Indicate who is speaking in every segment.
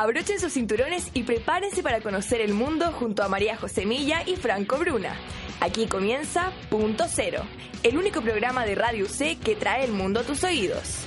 Speaker 1: Abrochen sus cinturones y prepárense para conocer el mundo junto a María José Milla y Franco Bruna. Aquí comienza Punto Cero, el único programa de Radio C que trae el mundo a tus oídos.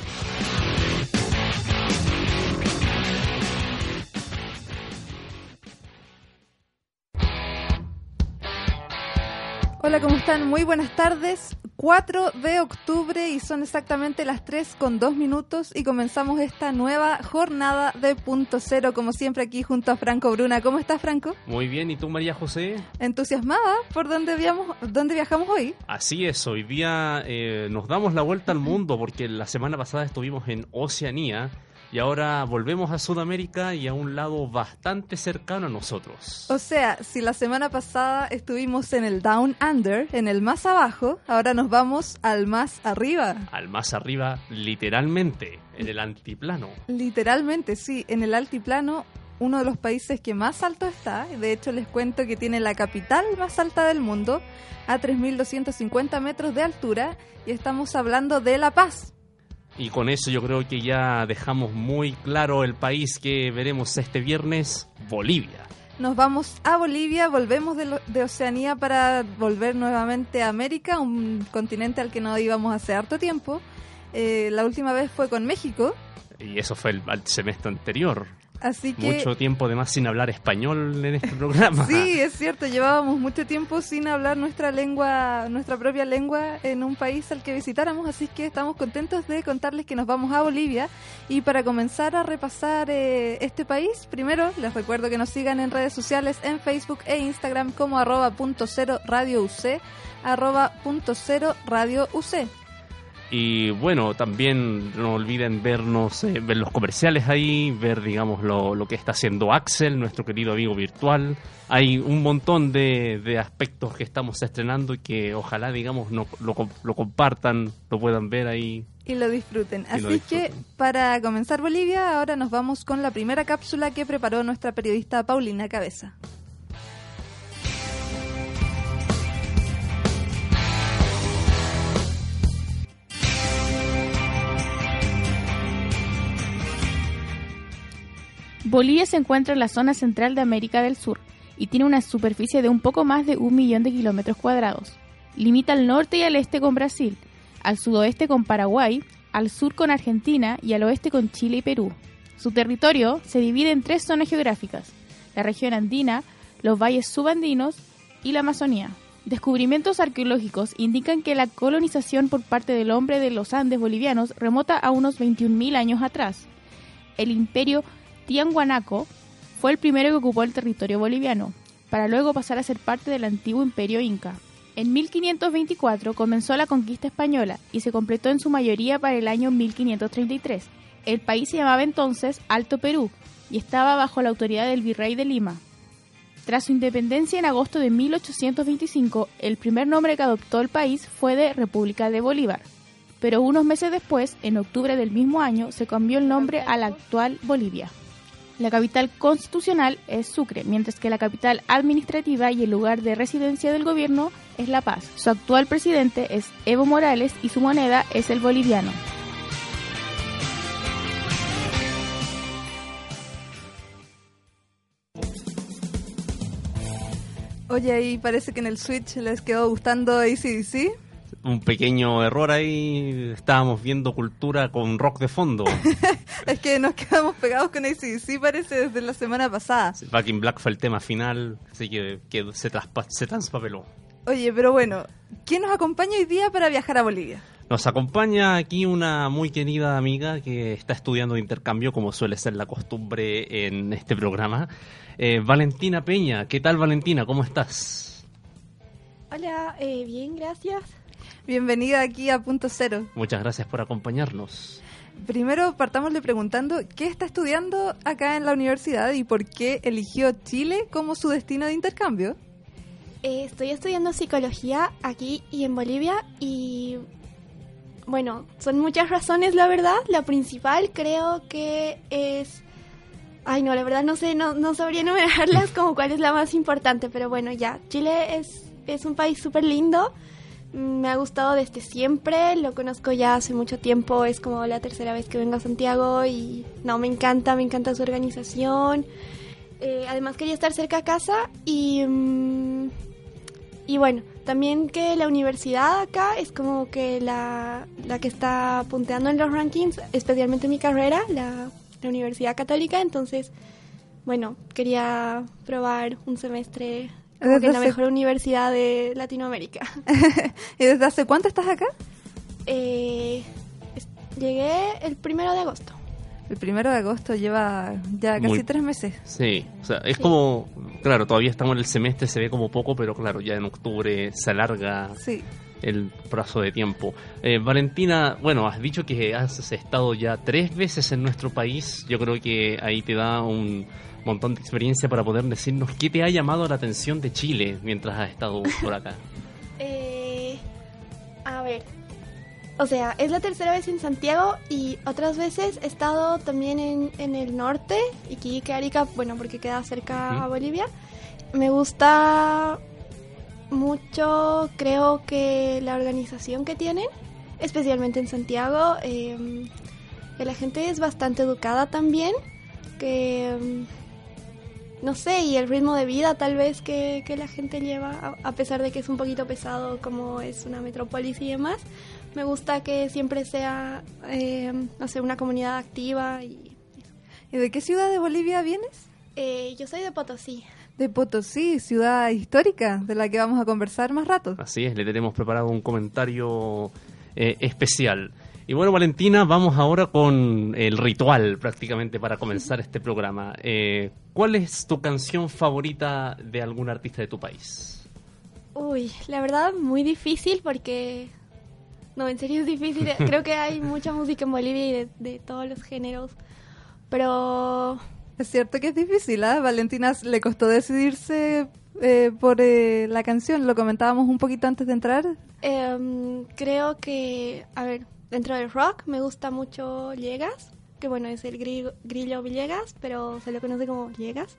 Speaker 2: Hola, ¿cómo están? Muy buenas tardes. 4 de octubre y son exactamente las 3 con 2 minutos y comenzamos esta nueva jornada de Punto Cero, como siempre aquí junto a Franco Bruna. ¿Cómo estás, Franco?
Speaker 3: Muy bien, ¿y tú, María José?
Speaker 2: Entusiasmada por dónde, viamos, dónde viajamos hoy.
Speaker 3: Así es, hoy día eh, nos damos la vuelta al mundo porque la semana pasada estuvimos en Oceanía y ahora volvemos a Sudamérica y a un lado bastante cercano a nosotros.
Speaker 2: O sea, si la semana pasada estuvimos en el Down Under, en el más abajo, ahora nos vamos al más arriba.
Speaker 3: Al más arriba, literalmente, en el altiplano.
Speaker 2: Literalmente, sí, en el altiplano, uno de los países que más alto está. De hecho, les cuento que tiene la capital más alta del mundo, a 3.250 metros de altura, y estamos hablando de La Paz.
Speaker 3: Y con eso yo creo que ya dejamos muy claro el país que veremos este viernes, Bolivia.
Speaker 2: Nos vamos a Bolivia, volvemos de, de, Oceanía para volver nuevamente a América, un continente al que no íbamos hace harto tiempo. Eh, la última vez fue con México.
Speaker 3: Y eso fue el, el semestre anterior.
Speaker 2: Así que...
Speaker 3: Mucho tiempo además sin hablar español en este programa.
Speaker 2: sí, es cierto, llevábamos mucho tiempo sin hablar nuestra lengua, nuestra propia lengua en un país al que visitáramos, así que estamos contentos de contarles que nos vamos a Bolivia y para comenzar a repasar eh, este país, primero les recuerdo que nos sigan en redes sociales en Facebook e Instagram como arroba punto cero radio UC, arroba punto cero radio UC.
Speaker 3: Y bueno, también no olviden vernos, eh, ver los comerciales ahí, ver, digamos, lo, lo, que está haciendo Axel, nuestro querido amigo virtual. Hay un montón de, de aspectos que estamos estrenando y que ojalá, digamos, no, lo, lo, compartan, lo puedan ver ahí.
Speaker 2: Y lo disfruten.
Speaker 3: Y
Speaker 2: Así
Speaker 3: lo disfruten.
Speaker 2: que, para comenzar Bolivia, ahora nos vamos con la primera cápsula que preparó nuestra periodista Paulina Cabeza.
Speaker 4: Bolivia se encuentra en la zona central de América del Sur y tiene una superficie de un poco más de un millón de kilómetros cuadrados. Limita al norte y al este con Brasil, al sudoeste con Paraguay, al sur con Argentina y al oeste con Chile y Perú. Su territorio se divide en tres zonas geográficas, la región andina, los valles subandinos y la Amazonía. Descubrimientos arqueológicos indican que la colonización por parte del hombre de los Andes bolivianos remota a unos 21.000 años atrás. El imperio Tiahuanaco fue el primero que ocupó el territorio boliviano, para luego pasar a ser parte del antiguo imperio inca. En 1524 comenzó la conquista española y se completó en su mayoría para el año 1533. El país se llamaba entonces Alto Perú y estaba bajo la autoridad del virrey de Lima. Tras su independencia en agosto de 1825, el primer nombre que adoptó el país fue de República de Bolívar, pero unos meses después, en octubre del mismo año, se cambió el nombre a la actual Bolivia. La capital constitucional es Sucre, mientras que la capital administrativa y el lugar de residencia del gobierno es La Paz. Su actual presidente es Evo Morales y su moneda es el boliviano.
Speaker 2: Oye, ahí parece que en el Switch les quedó gustando ACDC.
Speaker 3: Un pequeño error ahí, estábamos viendo cultura con rock de fondo.
Speaker 2: es que nos quedamos pegados con ACDC, parece, desde la semana pasada.
Speaker 3: Back in Black fue el tema final, así que, que se, traspa, se transpapeló.
Speaker 2: Oye, pero bueno, ¿quién nos acompaña hoy día para viajar a Bolivia?
Speaker 3: Nos acompaña aquí una muy querida amiga que está estudiando de intercambio, como suele ser la costumbre en este programa. Eh, Valentina Peña, ¿qué tal Valentina? ¿Cómo estás?
Speaker 5: Hola, eh, bien, gracias.
Speaker 2: Bienvenida aquí a Punto Cero.
Speaker 3: Muchas gracias por acompañarnos.
Speaker 2: Primero partámosle preguntando qué está estudiando acá en la universidad y por qué eligió Chile como su destino de intercambio.
Speaker 5: Eh, estoy estudiando psicología aquí y en Bolivia y bueno, son muchas razones la verdad. La principal creo que es... Ay no, la verdad no sé, no, no sabría enumerarlas como cuál es la más importante, pero bueno, ya, Chile es, es un país súper lindo. Me ha gustado desde siempre, lo conozco ya hace mucho tiempo, es como la tercera vez que vengo a Santiago y no, me encanta, me encanta su organización. Eh, además quería estar cerca a casa y, mm, y bueno, también que la universidad acá es como que la, la que está punteando en los rankings, especialmente mi carrera, la, la Universidad Católica, entonces, bueno, quería probar un semestre como que en la mejor universidad de Latinoamérica.
Speaker 2: ¿Y desde hace cuánto estás acá?
Speaker 5: Eh, llegué el primero de agosto.
Speaker 2: El primero de agosto lleva ya casi
Speaker 3: Muy-
Speaker 2: tres meses.
Speaker 3: Sí, o sea, es
Speaker 5: Sí.
Speaker 3: como, claro, todavía estamos en el semestre, se ve como poco, pero claro, ya en octubre se alarga
Speaker 2: Sí.
Speaker 3: el plazo de tiempo. Eh, Valentina, bueno, has dicho que has estado ya tres veces en nuestro país. Yo creo que ahí te da un montón de experiencia para poder decirnos qué te ha llamado la atención de Chile mientras has estado por acá.
Speaker 5: Eh, a ver. O sea, es la tercera vez en Santiago y otras veces he estado también en, en el norte, Iquique, Arica, bueno, porque queda cerca
Speaker 3: Ujú.
Speaker 5: a Bolivia. Me gusta mucho, creo que la organización que tienen, especialmente en Santiago, eh, que la gente es bastante educada también, que no sé, y el ritmo de vida tal vez que, que la gente lleva, a, a pesar de que es un poquito pesado como es una metrópolis y demás, me gusta que siempre sea, eh, no sé, una comunidad activa y...
Speaker 2: ¿Y de qué ciudad de Bolivia vienes?
Speaker 5: Eh, yo soy de Potosí.
Speaker 2: De Potosí, ciudad histórica, de la que vamos a conversar más rato.
Speaker 3: Así es, le tenemos preparado un comentario eh, especial. Y bueno, Valentina, vamos ahora con el ritual prácticamente para comenzar este programa. Eh, ¿Cuál es tu canción favorita de algún artista de tu país?
Speaker 5: Uy, la verdad muy difícil porque... No, en serio es difícil. Creo que hay mucha música en Bolivia y de, de todos los géneros. Pero
Speaker 2: Es cierto que es difícil, ¿ah? Valentina le costó decidirse eh, por eh, la canción, lo comentábamos un poquito antes de entrar.
Speaker 5: Em, creo que, a ver, dentro del rock me gusta mucho Villegas, que bueno, es el gri- grillo Villegas, pero se lo conoce como Villegas.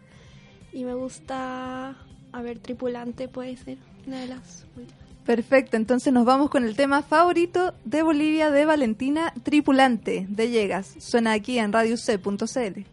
Speaker 5: Y me gusta, a ver, Tripulante puede ser una de las últimas.
Speaker 2: Perfecto, entonces nos vamos con el tema favorito de Bolivia de Valentina, Tripulante, de Llegas. Suena aquí en radioc.cl.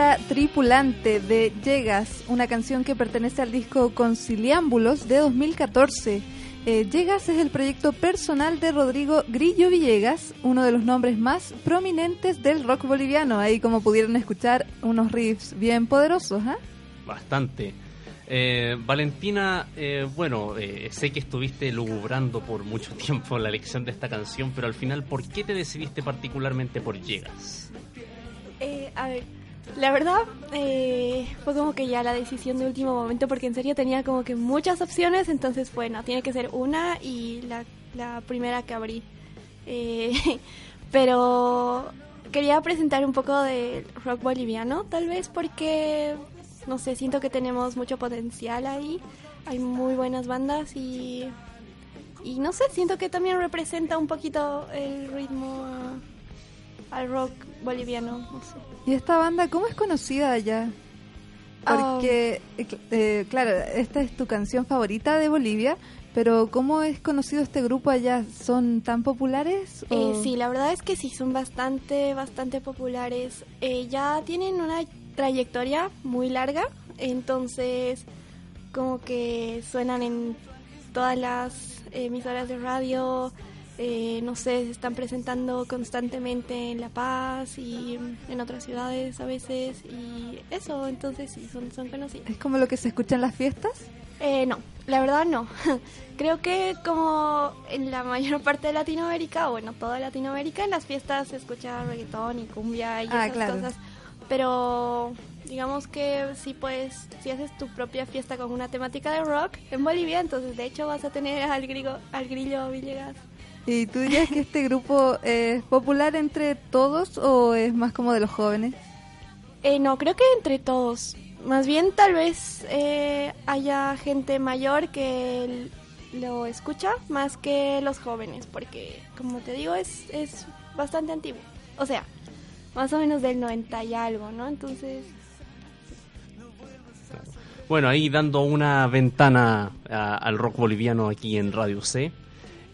Speaker 2: era Tripulante de Llegas, una canción que pertenece al disco Conciliámbulos de 2014. Eh, Llegas es el proyecto personal de Rodrigo Grillo Villegas, uno de los nombres más prominentes del rock boliviano. Ahí como pudieron escuchar unos riffs bien poderosos, ¿ah?
Speaker 3: Bastante. Eh, Valentina, eh, bueno, eh, sé que estuviste lugubrando por mucho tiempo la elección de esta canción, pero al final, ¿por qué te decidiste particularmente por Llegas?
Speaker 5: Eh, a ver, la verdad eh, fue como que ya la decisión de último momento porque en serio tenía como que muchas opciones, entonces bueno, tiene que ser una y la, primera que abrí. Eh, pero quería presentar un poco de rock boliviano, tal vez porque, no sé, siento que tenemos mucho potencial ahí, hay muy buenas bandas y, y no sé, siento que también representa un poquito el ritmo al rock boliviano, no sé.
Speaker 2: ¿Y esta banda cómo es conocida allá? Porque, eh, eh, claro, esta es tu canción favorita de Bolivia, pero ¿cómo es conocido este grupo allá? ¿Son tan populares?
Speaker 5: Eh, sí, la verdad es que sí, son bastante, bastante populares. Eh, ya tienen una trayectoria muy larga, entonces como que suenan en todas las emisoras de radio, eh, no sé, se están presentando constantemente en La Paz y en otras ciudades a veces y eso, entonces sí, son, son conocidos.
Speaker 2: ¿Es como lo que se escucha en las fiestas?
Speaker 5: Eh, no, la verdad no. Creo que como en la mayor parte de Latinoamérica, o bueno, toda Latinoamérica, en las fiestas se escucha reggaetón y cumbia y
Speaker 2: Ah,
Speaker 5: esas
Speaker 2: claro.
Speaker 5: cosas. Pero digamos que si pues, si haces tu propia fiesta con una temática de rock en Bolivia, entonces de hecho vas a tener al, grigo, al grillo Villegas.
Speaker 2: ¿Y tú dirías que este grupo es popular entre todos o es más como de los jóvenes?
Speaker 5: Eh, no, creo que entre todos. Más bien tal vez eh, haya gente mayor que lo escucha más que los jóvenes, porque como te digo es, es bastante antiguo. O sea, más o menos del 90 y algo, ¿no? Entonces,
Speaker 3: Bueno, ahí dando una ventana a- al rock boliviano aquí en Radio C.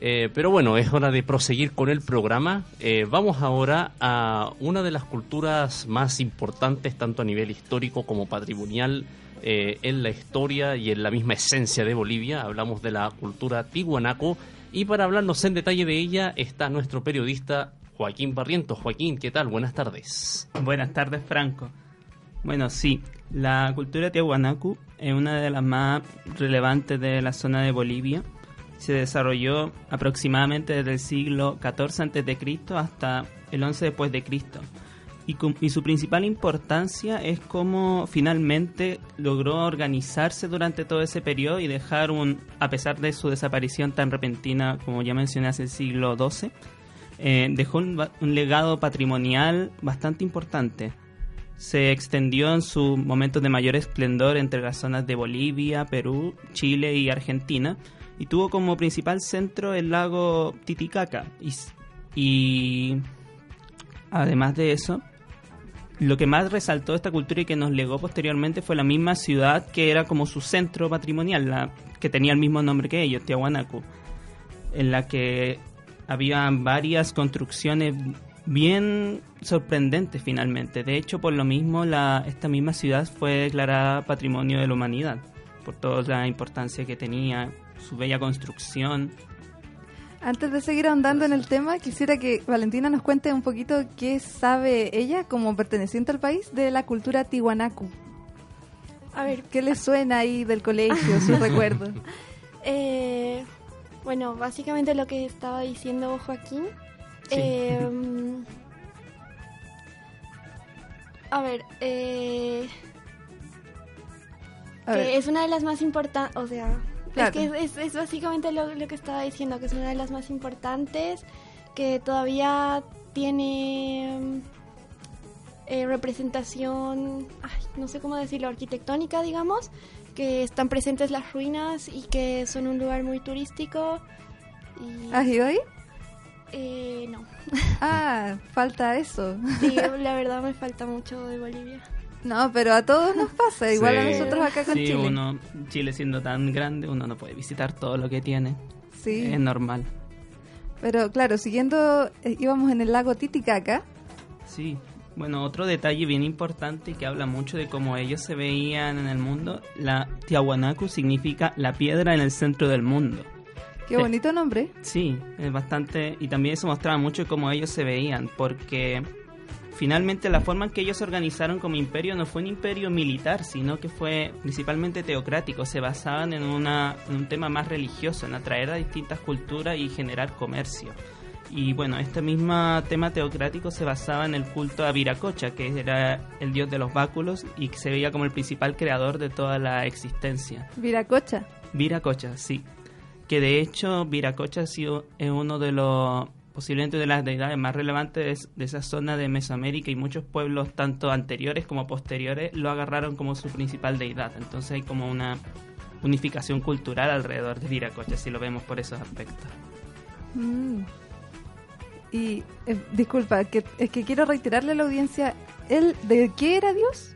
Speaker 3: Eh, pero bueno, es hora de proseguir con el programa. Eh, vamos ahora a una de las culturas más importantes, tanto a nivel histórico como patrimonial, eh, en la historia y en la misma esencia de Bolivia. Hablamos de la cultura tihuanaco. Y para hablarnos en detalle de ella está nuestro periodista Joaquín Barrientos. Joaquín, ¿qué tal? Buenas tardes.
Speaker 6: Buenas tardes, Franco. Bueno, sí, la cultura tiahuanacu es una de las más relevantes de la zona de Bolivia. Se desarrolló aproximadamente desde el siglo XIV a.C. hasta el 11 después de Cristo. Y, su principal importancia es cómo finalmente logró organizarse durante todo ese periodo y dejar un, a pesar de su desaparición tan repentina, como ya mencioné hace el siglo XII, eh, dejó un, un legado patrimonial bastante importante. Se extendió en sus momentos de mayor esplendor entre las zonas de Bolivia, Perú, Chile y Argentina y tuvo como principal centro el lago Titicaca. Y, además de eso, lo que más resaltó esta cultura y que nos legó posteriormente fue la misma ciudad que era como su centro patrimonial, la que tenía el mismo nombre que ellos, Tiahuanacu, en la que había varias construcciones bien sorprendente finalmente. De hecho, por lo mismo, la, esta misma ciudad fue declarada Patrimonio de la Humanidad, por toda la importancia que tenía, su bella construcción.
Speaker 2: Antes de seguir ahondando en el tema, quisiera que Valentina nos cuente un poquito qué sabe ella como perteneciente al país de la cultura tiwanaku.
Speaker 5: A ver,
Speaker 2: ¿Qué le suena ahí del colegio, sus recuerdos?
Speaker 5: eh, bueno, básicamente lo que estaba diciendo Joaquín.
Speaker 6: Sí.
Speaker 5: eh, a ver, eh,
Speaker 2: A
Speaker 5: que
Speaker 2: ver,
Speaker 5: es una de las más importantes, o sea,
Speaker 2: Claro.
Speaker 5: es que es, es básicamente lo, lo que estaba diciendo, que es una de las más importantes, que todavía tiene mm, eh, representación, ay, no sé cómo decirlo, arquitectónica, digamos, que están presentes las ruinas y que son un lugar muy turístico. Y,
Speaker 2: ¿Has ido ahí?
Speaker 5: eh, no,
Speaker 2: Ah, falta eso.
Speaker 5: Sí, la verdad me falta mucho de Bolivia.
Speaker 2: No, pero a todos nos pasa, igual a nosotros acá con
Speaker 6: Sí,
Speaker 2: Chile.
Speaker 6: uno, Chile siendo tan grande, uno no puede visitar todo lo que tiene.
Speaker 2: Sí,
Speaker 6: Es normal.
Speaker 2: pero claro, siguiendo, eh, íbamos en el lago Titicaca.
Speaker 6: Sí. Bueno, otro detalle bien importante que habla mucho de cómo ellos se veían en el mundo, la Tiahuanacu significa la piedra en el centro del mundo.
Speaker 2: Qué bonito nombre.
Speaker 6: Sí, es bastante. Y también eso mostraba mucho cómo ellos se veían, porque finalmente la forma en que ellos se organizaron como imperio no fue un imperio militar, sino que fue principalmente teocrático. Se basaban en, una, en un tema más religioso, en atraer a distintas culturas y generar comercio. Y bueno, este mismo tema teocrático se basaba en el culto a Viracocha, que era el dios de los báculos y que se veía como el principal creador de toda la existencia.
Speaker 2: Viracocha.
Speaker 6: Viracocha, sí. Que de hecho Viracocha ha sido es uno de los posiblemente de las deidades más relevantes de esa zona de Mesoamérica y muchos pueblos tanto anteriores como posteriores lo agarraron como su principal deidad. Entonces hay como una unificación cultural alrededor de Viracocha si lo vemos por esos aspectos.
Speaker 2: Mm. Y eh, disculpa, que, es que quiero reiterarle a la audiencia, ¿él de qué era Dios?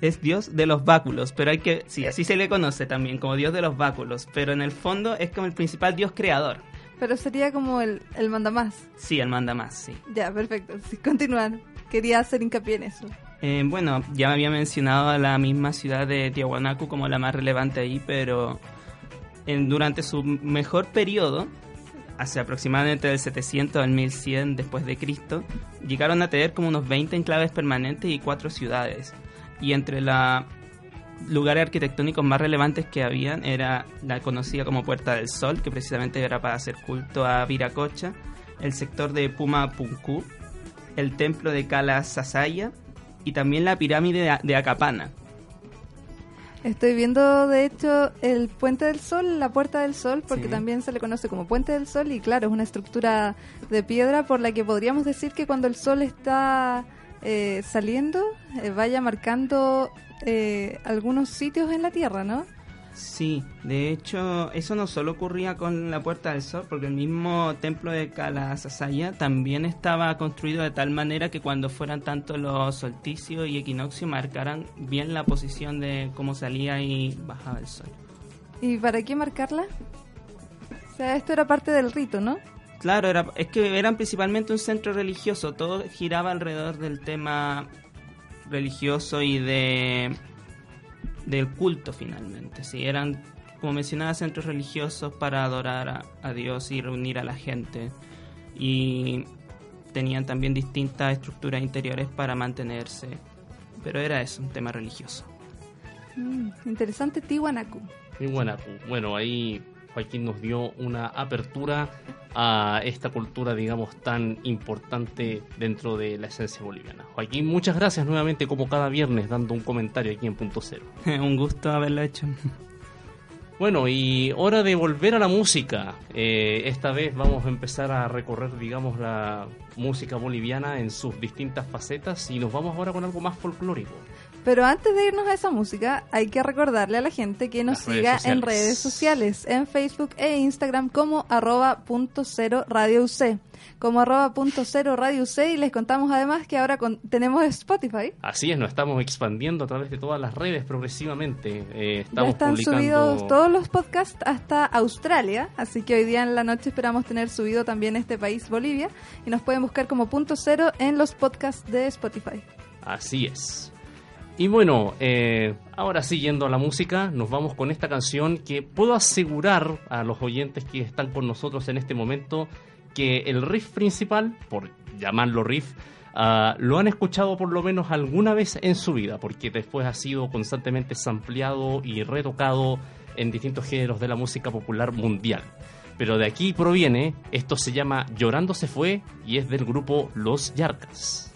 Speaker 6: Es dios de los báculos, pero hay que, sí, así se le conoce también como dios de los báculos, pero en el fondo es como el principal dios creador.
Speaker 2: Pero sería como el, el mandamás.
Speaker 6: Sí, el manda más, sí.
Speaker 2: Ya, perfecto. Sí, continuar. Quería hacer hincapié en eso.
Speaker 6: Eh, bueno, ya había mencionado a la misma ciudad de Tiahuanacu como la más relevante ahí, pero en- durante su mejor periodo, hacia aproximadamente del 700 al 1100 después de Cristo, llegaron a tener como unos 20 enclaves permanentes y cuatro ciudades. Y entre los lugares arquitectónicos más relevantes que habían era la conocida como Puerta del Sol, que precisamente era para hacer culto a Viracocha, el sector de Puma Punku, el templo de Kala Sasaya y también la pirámide de, Acapana.
Speaker 2: Estoy viendo, de hecho, el Puente del Sol, la Puerta del Sol, porque
Speaker 6: Sí.
Speaker 2: también se le conoce como Puente del Sol y claro, es una estructura de piedra por la que podríamos decir que cuando el sol está eh, saliendo, eh, vaya marcando eh, algunos sitios en la Tierra, ¿no?
Speaker 6: Sí, de hecho, eso no solo ocurría con la Puerta del Sol, porque el mismo templo de Kala Sasaya también estaba construido de tal manera que cuando fueran tanto los solsticios y equinoccios marcaran bien la posición de cómo salía y bajaba el sol.
Speaker 2: ¿Y para qué marcarla? O sea, esto era parte del rito, ¿no?
Speaker 6: Claro, era, es que eran principalmente un centro religioso, todo giraba alrededor del tema religioso y de del culto finalmente. Sí, eran, como mencionaba, centros religiosos para adorar a, a Dios y reunir a la gente. Y tenían también distintas estructuras interiores para mantenerse. Pero era eso, un tema religioso.
Speaker 2: Mm, interesante Tiwanaku.
Speaker 3: Buena. Bueno, ahí Joaquín nos dio una apertura a esta cultura, digamos, tan importante dentro de la esencia boliviana. Joaquín, muchas gracias nuevamente, como cada viernes, dando un comentario aquí en Punto Cero.
Speaker 6: un gusto haberlo hecho.
Speaker 3: Bueno, y hora de volver a la música. Eh, esta vez vamos a empezar a recorrer, digamos, la música boliviana en sus distintas facetas y nos vamos ahora con algo más folclórico.
Speaker 2: Pero antes de irnos a esa música, hay que recordarle a la gente que nos
Speaker 7: Las redes
Speaker 2: siga en redes sociales, en Facebook e Instagram como arroba punto cero radio UC, como arroba punto cero radio UC y les contamos además que ahora con- tenemos Spotify.
Speaker 7: Así es, nos estamos expandiendo a través de todas las redes progresivamente. Eh,
Speaker 2: Ya
Speaker 7: estamos
Speaker 2: están
Speaker 7: publicando...
Speaker 2: subidos todos los podcasts hasta Australia, así que hoy día en la noche esperamos tener subido también este país, Bolivia, y nos pueden buscar como punto cero en los podcasts de Spotify.
Speaker 7: Así es. Y bueno, eh, ahora siguiendo a la música, nos vamos con esta canción que puedo asegurar a los oyentes que están con nosotros en este momento que el riff principal, por llamarlo riff, ah, lo han escuchado por lo menos alguna vez en su vida, porque después ha sido constantemente sampleado y retocado en distintos géneros de la música popular mundial. Pero de aquí proviene, esto se llama Llorando se fue y es del grupo Los Yarcas.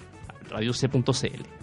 Speaker 7: RadioC.cl.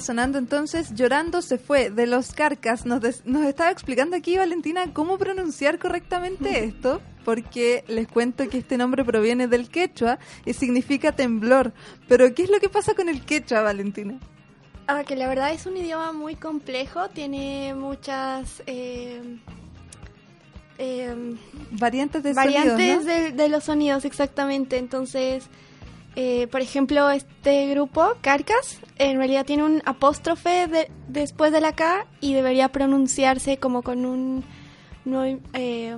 Speaker 2: sonando entonces Llorando se fue de los Carcas. Nos, des- nos estaba explicando aquí Valentina cómo pronunciar correctamente esto, porque les cuento que este nombre proviene del quechua y significa temblor. Pero ¿qué es lo que pasa con el quechua, Valentina?
Speaker 5: Ah, que la verdad es un idioma muy complejo, tiene muchas eh, eh,
Speaker 2: Variantes de
Speaker 5: variantes
Speaker 2: sonidos, ¿no?
Speaker 5: de, de los sonidos, exactamente. Entonces, eh, por ejemplo, este grupo, Carcas, en realidad tiene un apóstrofe de- después de la K y debería pronunciarse como con un... No, eh,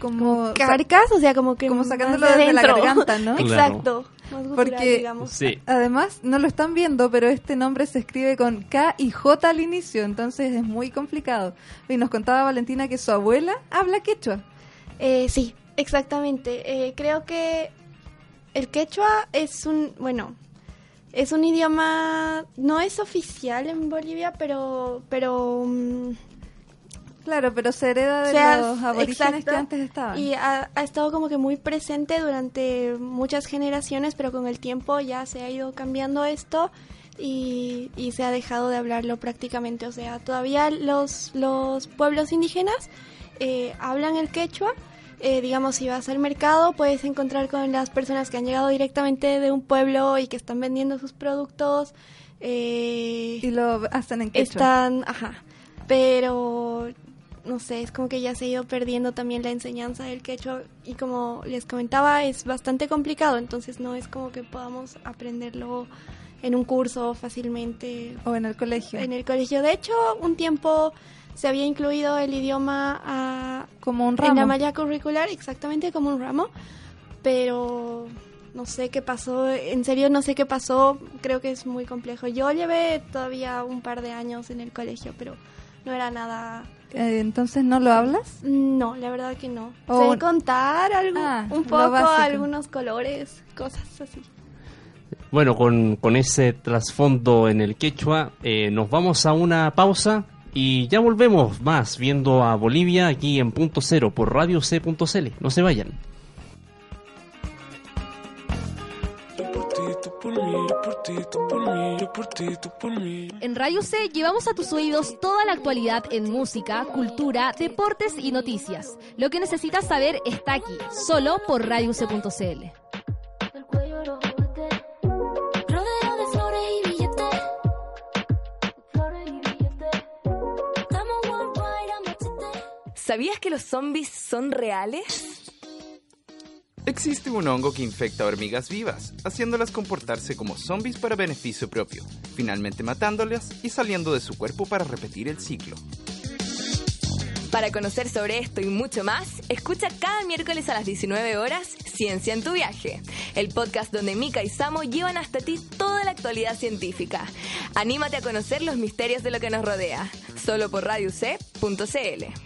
Speaker 2: como
Speaker 5: carcas, o sea, como que
Speaker 2: como sacándolo
Speaker 5: de
Speaker 2: desde la garganta, ¿no?
Speaker 5: Exacto. Gutural,
Speaker 2: Porque
Speaker 5: digamos.
Speaker 3: Sí.
Speaker 2: además no lo están viendo, pero este nombre se escribe con K y J al inicio, entonces es muy complicado. Y nos contaba Valentina que su abuela habla quechua.
Speaker 5: Eh, sí, exactamente. Eh, creo que el quechua es un, bueno, es un idioma, no es oficial en Bolivia, pero, pero mm,
Speaker 2: Claro, pero se hereda de los aborígenes
Speaker 5: exacto,
Speaker 2: que antes estaban.
Speaker 5: Y ha, ha estado como que muy presente durante muchas generaciones, pero con el tiempo ya se ha ido cambiando esto y, y se ha dejado de hablarlo prácticamente. O sea, todavía los, los pueblos indígenas eh, hablan el quechua. Eh, digamos, si vas al mercado puedes encontrar con las personas que han llegado directamente de un pueblo y que están vendiendo sus productos. eh,
Speaker 2: Y lo hacen en quechua.
Speaker 5: están, ajá, pero no sé, es como que ya se ha ido perdiendo también la enseñanza del quechua y como les comentaba es bastante complicado, entonces no es como que podamos aprenderlo en un curso fácilmente
Speaker 2: O en el colegio.
Speaker 5: en el colegio. De hecho, un tiempo se había incluido el idioma a-
Speaker 2: Como un
Speaker 5: en la
Speaker 2: ramo.
Speaker 5: malla curricular, exactamente como un ramo, pero no sé qué pasó, en serio no sé qué pasó, creo que es muy complejo. Yo llevé todavía un par de años en el colegio, pero no era nada...
Speaker 2: Eh, entonces, ¿no lo hablas?
Speaker 5: No, la verdad que no.
Speaker 2: Oh.
Speaker 5: Sé contar algo,
Speaker 2: Ah,
Speaker 5: un poco, algunos colores, cosas así.
Speaker 3: Bueno, con, con ese trasfondo en el quechua, eh, nos vamos a una pausa y ya volvemos más viendo a Bolivia aquí en Punto Cero por Radio C.cl. No se vayan.
Speaker 8: En Radio C llevamos a tus oídos toda la actualidad en música, cultura, deportes y noticias. Lo que necesitas saber está aquí, solo por radioc.cl.
Speaker 9: Rodeo
Speaker 1: ¿Sabías que los zombies son reales?
Speaker 10: Existe un hongo que infecta a hormigas vivas, haciéndolas comportarse como zombies para beneficio propio, finalmente matándolas y saliendo de su cuerpo para repetir el ciclo.
Speaker 1: Para conocer sobre esto y mucho más, escucha cada miércoles a las 19 horas Ciencia en tu viaje, el podcast donde Mika y Samo llevan hasta ti toda la actualidad científica. Anímate a conocer los misterios de lo que nos rodea, solo por radioc.cl.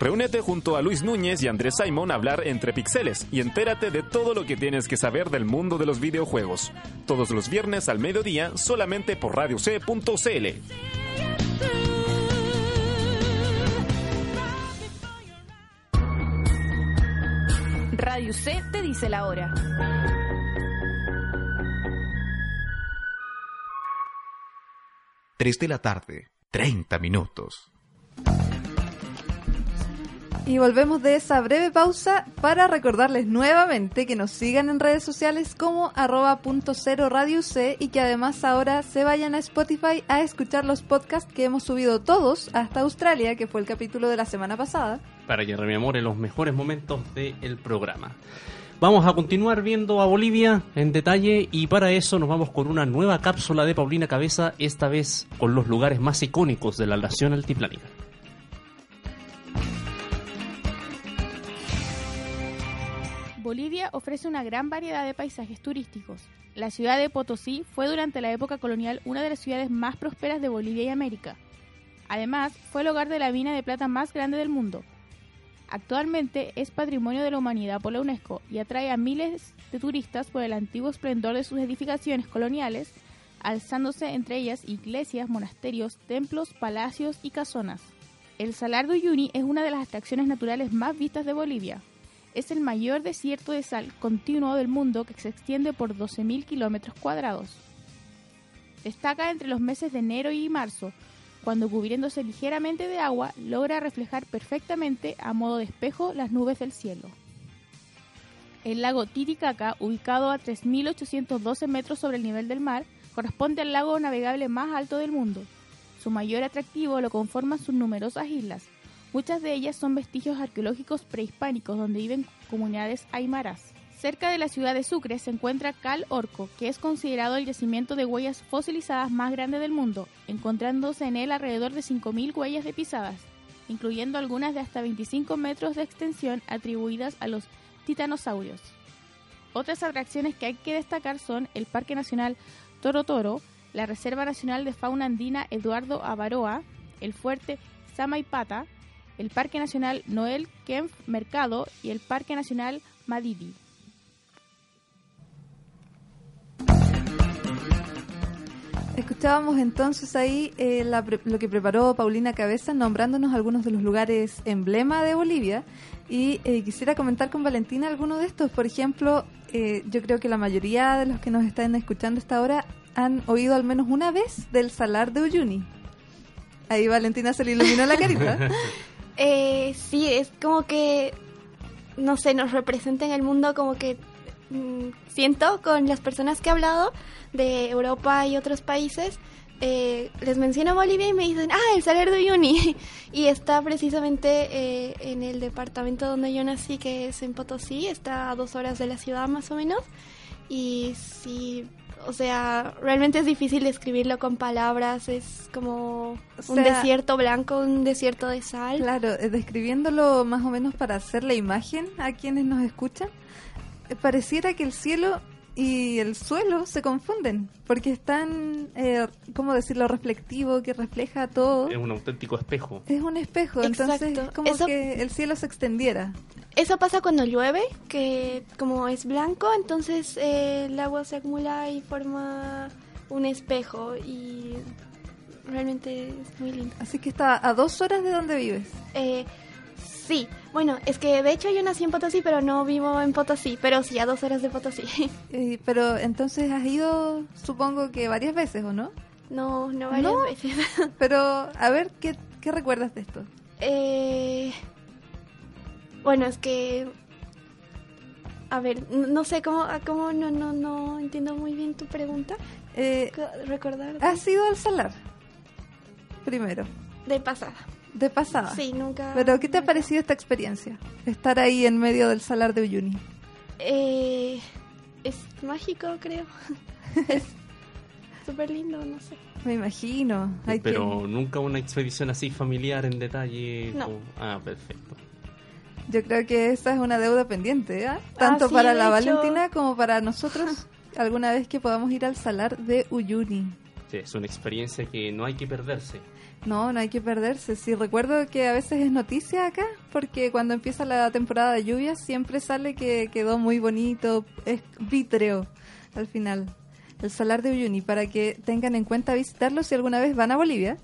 Speaker 11: Reúnete junto a Luis Núñez y Andrés Simon a hablar entre pixeles y entérate de todo lo que tienes que saber del mundo de los videojuegos. Todos los viernes al mediodía solamente por radioc.cl.
Speaker 1: Radio C te dice la hora.
Speaker 12: Tres de la tarde, 30 minutos.
Speaker 2: Y volvemos de esa breve pausa para recordarles nuevamente que nos sigan en redes sociales como arroba punto cero radio C y que además ahora se vayan a Spotify a escuchar los podcasts que hemos subido todos hasta Australia, que fue el capítulo de la semana pasada.
Speaker 3: para que rememore los mejores momentos del programa. Vamos a continuar viendo a Bolivia en detalle y para eso nos vamos con una nueva cápsula de Paulina Cabeza, esta vez con los lugares más icónicos de la nación altiplánica.
Speaker 4: Bolivia ofrece una gran variedad de paisajes turísticos. La ciudad de Potosí fue durante la época colonial una de las ciudades más prósperas de Bolivia y América. Además, fue el hogar de la mina de plata más grande del mundo. Actualmente es Patrimonio de la Humanidad por la UNESCO y atrae a miles de turistas por el antiguo esplendor de sus edificaciones coloniales, alzándose entre ellas iglesias, monasterios, templos, palacios y casonas. El Salar de Uyuni es una de las atracciones naturales más vistas de Bolivia. Es el mayor desierto de sal continuo del mundo que se extiende por 12.000 kilómetros cuadrados. Destaca entre los meses de enero y marzo, cuando cubriéndose ligeramente de agua logra reflejar perfectamente a modo de espejo las nubes del cielo. El lago Titicaca, ubicado a 3.812 metros sobre el nivel del mar, corresponde al lago navegable más alto del mundo. Su mayor atractivo lo conforman sus numerosas islas. Muchas de ellas son vestigios arqueológicos prehispánicos donde viven comunidades aymaras. Cerca de la ciudad de Sucre se encuentra Cal Orco, que es considerado el yacimiento de huellas fosilizadas más grande del mundo, encontrándose en él alrededor de 5.000 huellas de pisadas, incluyendo algunas de hasta 25 metros de extensión atribuidas a los titanosaurios. Otras atracciones que hay que destacar son el Parque Nacional Toro Toro, la Reserva Nacional de Fauna Andina Eduardo Avaroa, el Fuerte Samaipata, el Parque Nacional Noel Kempf Mercado y el Parque Nacional Madidi.
Speaker 2: Escuchábamos entonces ahí eh, la pre- lo que preparó Paulina Cabeza nombrándonos algunos de los lugares emblema de Bolivia y eh, quisiera comentar con Valentina algunos de estos. Por ejemplo, eh, yo creo que la mayoría de los que nos están escuchando hasta ahora han oído al menos una vez del Salar de Uyuni. Ahí Valentina se le iluminó la carita.
Speaker 5: Eh, sí, es como que, no sé, nos representa en el mundo como que mm, siento con las personas que he hablado de Europa y otros países, eh, les menciono Bolivia y me dicen, ah, el Salar de Uyuni. y está precisamente eh, en el departamento donde yo nací, que es en Potosí, está a dos horas de la ciudad más o menos. Y sí, o sea, realmente es difícil describirlo con palabras, es como
Speaker 2: O
Speaker 5: un
Speaker 2: sea,
Speaker 5: desierto blanco, un desierto de sal.
Speaker 2: Claro, eh, describiéndolo más o menos para hacer la imagen a quienes nos escuchan, eh, pareciera que el cielo y el suelo se confunden, porque están, eh, ¿cómo decirlo?, reflectivo, que refleja todo.
Speaker 3: Es un auténtico espejo.
Speaker 2: Es un espejo, entonces
Speaker 5: Exacto.
Speaker 2: es como
Speaker 5: Eso-
Speaker 2: que el cielo se extendiera.
Speaker 5: Eso pasa cuando llueve, que como es blanco, entonces eh, el agua se acumula y forma un espejo y realmente es muy lindo.
Speaker 2: Así que está a dos horas de donde vives.
Speaker 5: Eh, sí, bueno, es que de hecho yo nací en Potosí, pero no vivo en Potosí, pero sí a dos horas de Potosí.
Speaker 2: Eh, pero entonces has ido, supongo que varias veces, ¿o no?
Speaker 5: No, no varias
Speaker 2: ¿No?
Speaker 5: veces.
Speaker 2: Pero, a ver, ¿qué, qué recuerdas de esto?
Speaker 5: Eh, bueno, es que... A ver, no sé cómo, cómo no, no, no entiendo muy bien tu pregunta.
Speaker 2: Eh,
Speaker 5: Co- Recordar
Speaker 2: ¿Has ido al salar? Primero,
Speaker 5: de pasada.
Speaker 2: De pasada.
Speaker 5: Sí, nunca.
Speaker 2: Pero, ¿qué te ha parecido esta experiencia? Estar ahí en medio del salar de Uyuni.
Speaker 5: Eh, es mágico, creo. es súper lindo, no sé.
Speaker 2: Me imagino. Hay que-
Speaker 3: Pero nunca una expedición así familiar en detalle.
Speaker 5: No.
Speaker 3: Ah, perfecto.
Speaker 2: Yo creo que esa es una deuda pendiente, ¿ah? Tanto
Speaker 5: sí,
Speaker 2: para la
Speaker 5: hecho.
Speaker 2: Valentina como para nosotros. alguna vez que podamos ir al salar de Uyuni.
Speaker 3: Sí, es una experiencia que no hay que perderse.
Speaker 2: No, no hay que perderse. Sí, recuerdo que a veces es noticia acá, porque cuando empieza la temporada de lluvias siempre sale que quedó muy bonito, es vítreo al final. El salar de Uyuni, para que tengan en cuenta visitarlo si alguna vez van a Bolivia.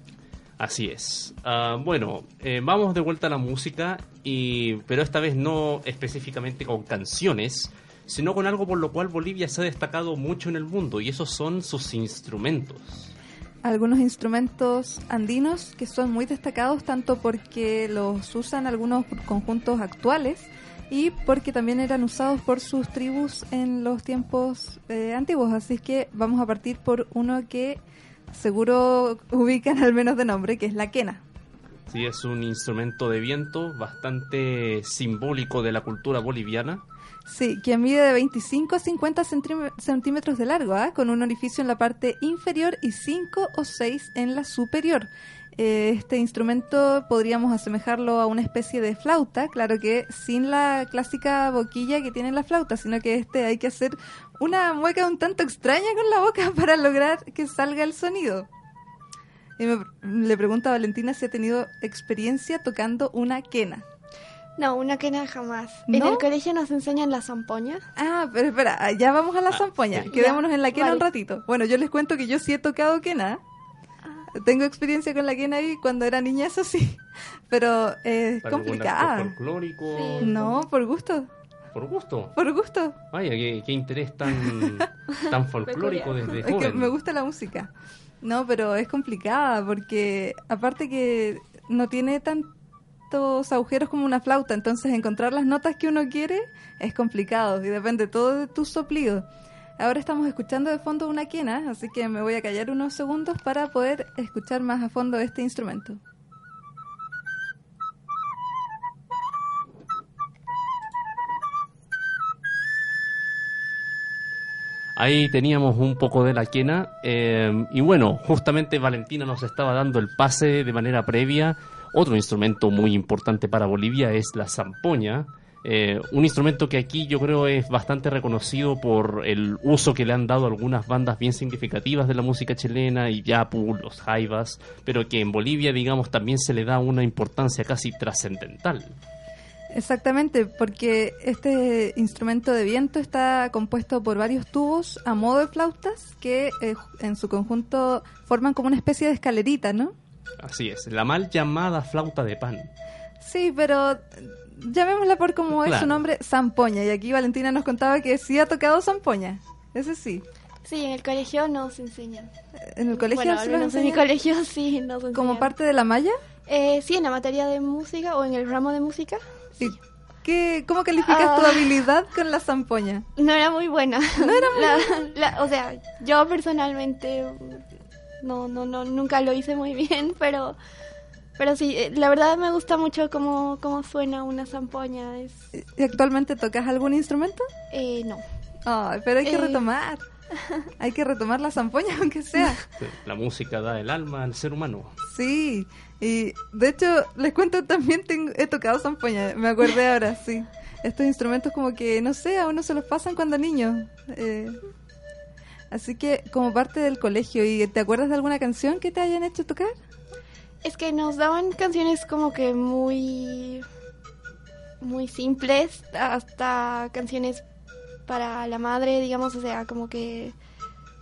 Speaker 3: Así es. Ah, bueno, eh, vamos de vuelta a la música, y, pero esta vez no específicamente con canciones, sino con algo por lo cual Bolivia se ha destacado mucho en el mundo, y esos son sus instrumentos.
Speaker 2: Algunos instrumentos andinos que son muy destacados tanto porque los usan algunos conjuntos actuales y porque también eran usados por sus tribus en los tiempos eh, antiguos. Así que vamos a partir por uno que seguro ubican al menos de nombre, que es la quena.
Speaker 3: Sí, es un instrumento de viento bastante simbólico de la cultura boliviana.
Speaker 2: Sí, que mide de 25 a 50 centrim- centímetros de largo, ¿ah? con un orificio en la parte inferior y 5 o 6 en la superior. Eh, este instrumento podríamos asemejarlo a una especie de flauta, claro que sin la clásica boquilla que tiene la flauta, sino que este hay que hacer una mueca un tanto extraña con la boca para lograr que salga el sonido. Y me, le pregunto a Valentina si ha tenido experiencia tocando una quena.
Speaker 5: No, una quena jamás. En
Speaker 2: ¿No?
Speaker 5: el colegio nos enseñan la zampoña.
Speaker 2: Ah, pero espera, ya vamos a la zampoña.
Speaker 5: sí.
Speaker 2: Quedémonos
Speaker 5: Ya,
Speaker 2: en la quena un
Speaker 5: vale.
Speaker 2: ratito. Bueno, yo les cuento que yo sí he tocado quena. Tengo experiencia con la quena ahí cuando era niña, eso sí. Pero es
Speaker 3: Para algún acto
Speaker 2: complicada.
Speaker 3: folclórico.
Speaker 2: No, por gusto.
Speaker 3: Por gusto.
Speaker 2: Por gusto.
Speaker 3: Vaya, qué, qué interés tan, tan folclórico desde
Speaker 2: Es que
Speaker 3: joven.
Speaker 2: me gusta la música. No, pero es complicada porque aparte que no tiene tantos agujeros como una flauta, entonces encontrar las notas que uno quiere es complicado y depende todo de tu soplido. Ahora estamos escuchando de fondo una quena, así que me voy a callar unos segundos para poder escuchar más a fondo este instrumento.
Speaker 3: Ahí teníamos un poco de la quena. eh, y bueno, justamente Valentina nos estaba dando el pase de manera previa. Otro instrumento muy importante para Bolivia es la zampoña. eh, un instrumento que aquí yo creo es bastante reconocido por el uso que le han dado algunas bandas bien significativas de la música chilena, y los Jaivas, pero que en Bolivia, digamos, también se le da una importancia casi trascendental.
Speaker 2: Exactamente, porque este instrumento de viento está compuesto por varios tubos a modo de flautas que eh, en su conjunto forman como una especie de escalerita, ¿no?
Speaker 3: Así es, la mal llamada flauta de pan.
Speaker 2: Sí, pero llamémosla por como es su nombre, zampoña. Y aquí Valentina nos contaba que sí ha tocado zampoña. Ese sí.
Speaker 5: Sí, en el colegio nos enseñan.
Speaker 2: ¿En el colegio
Speaker 5: Bueno,
Speaker 2: sí
Speaker 5: en mi colegio sí nos enseñan.
Speaker 2: ¿Como parte de la malla?
Speaker 5: Eh, sí, en la materia de música o en el ramo de música.
Speaker 2: ¿Y qué, ¿Cómo calificas tu
Speaker 5: Ah.
Speaker 2: habilidad con la zampoña?
Speaker 5: No era muy buena.
Speaker 2: No era muy
Speaker 5: La- la- o sea, yo personalmente no, no, no, nunca lo hice muy bien, pero, pero sí, eh, la verdad me gusta mucho cómo, cómo suena una zampoña. Es,
Speaker 2: ¿Y actualmente tocas algún instrumento?
Speaker 5: eh, no.
Speaker 2: Pero hay que
Speaker 5: Eh.
Speaker 2: retomar. Hay que retomar la zampoña, aunque sea.
Speaker 3: La música da el alma al ser humano.
Speaker 2: Sí, y de hecho, les cuento, también tengo, he tocado zampoña, me acordé ahora, sí. Estos instrumentos como que, no sé, a uno se los pasan cuando niño. eh, así que como parte del colegio, ¿y te acuerdas de alguna canción que te hayan hecho tocar?
Speaker 5: Es que nos daban canciones como que muy muy simples, hasta canciones para la madre, digamos, o sea, como que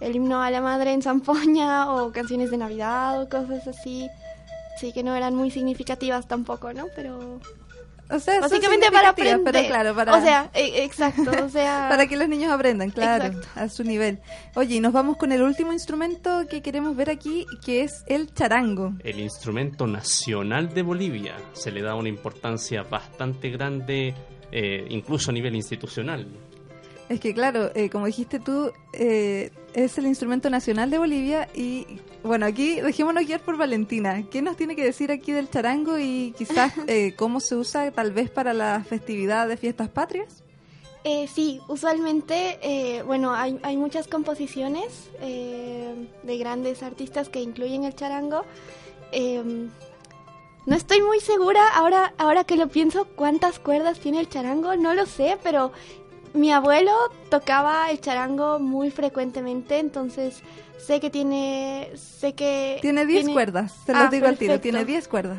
Speaker 5: el himno a la madre en zampoña o canciones de Navidad o cosas así. Sí, que no eran muy significativas tampoco, ¿no? Pero
Speaker 2: O sea,
Speaker 5: básicamente para aprender.
Speaker 2: pero claro, para...
Speaker 5: O sea, e- exacto, o sea,
Speaker 2: para que los niños aprendan, claro,
Speaker 5: Exacto.
Speaker 2: a su nivel. Oye, y nos vamos con el último instrumento que queremos ver aquí, que es el charango.
Speaker 3: El instrumento nacional de Bolivia se le da una importancia bastante grande, eh, incluso a nivel institucional.
Speaker 2: Es que claro, eh, como dijiste tú, eh, es el instrumento nacional de Bolivia y bueno, aquí dejémonos guiar por Valentina. ¿Qué nos tiene que decir aquí del charango y quizás eh, cómo se usa tal vez para las festividades de fiestas patrias?
Speaker 5: Eh, sí, usualmente, eh, bueno, hay, hay muchas composiciones eh, de grandes artistas que incluyen el charango. Eh, no estoy muy segura, ahora, ahora que lo pienso, cuántas cuerdas tiene el charango, no lo sé, pero mi abuelo tocaba el charango muy frecuentemente, entonces sé que tiene, sé que...
Speaker 2: Tiene 10 cuerdas, se los
Speaker 5: Ah,
Speaker 2: digo al tiro,
Speaker 5: perfecto.
Speaker 2: tiene 10 cuerdas.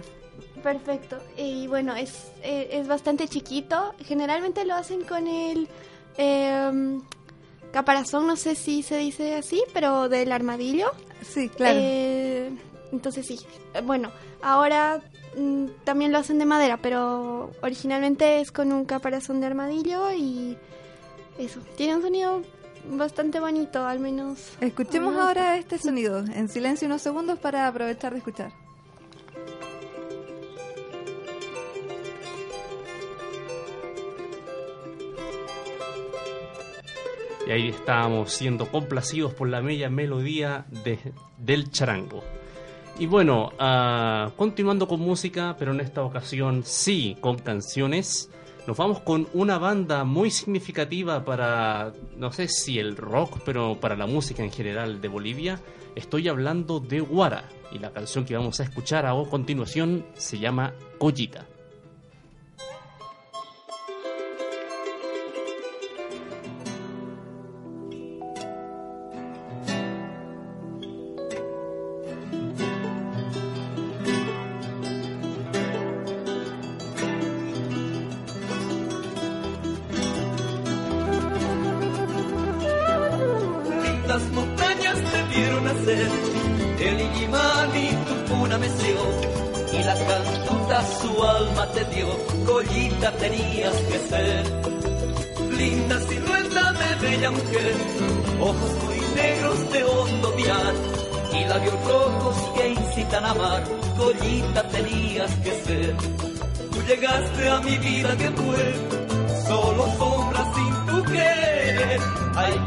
Speaker 5: Perfecto. Y bueno, es, eh, es bastante chiquito. Generalmente lo hacen con el em, caparazón, no sé si se dice así, pero del armadillo.
Speaker 2: Sí, claro.
Speaker 5: Eh, entonces sí. Eh, Bueno, ahora mm, también lo hacen de madera, pero originalmente es con un caparazón de armadillo y eso. Tiene un sonido bastante bonito, al menos.
Speaker 2: Escuchemos ahora este sonido, en silencio unos segundos para aprovechar de escuchar.
Speaker 3: Y ahí estábamos siendo complacidos por la bella melodía de, del charango. Y bueno, ah, continuando con música, pero en esta ocasión sí con canciones, nos vamos con una banda muy significativa para, no sé si el rock, pero para la música en general de Bolivia. Estoy hablando de Guara y la canción que vamos a escuchar a continuación se llama Collita.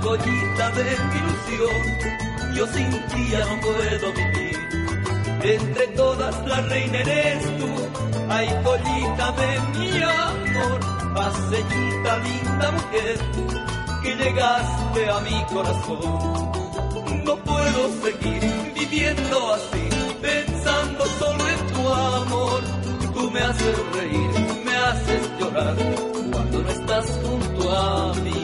Speaker 13: Collita
Speaker 14: de mi ilusión, yo sin ti ya no puedo vivir. Entre todas la reina eres tú, ay collita de mi amor, paseñita linda mujer, que llegaste a mi corazón. No puedo seguir viviendo así, pensando solo en tu amor. Tú me haces reír, me haces llorar cuando no estás junto a mí.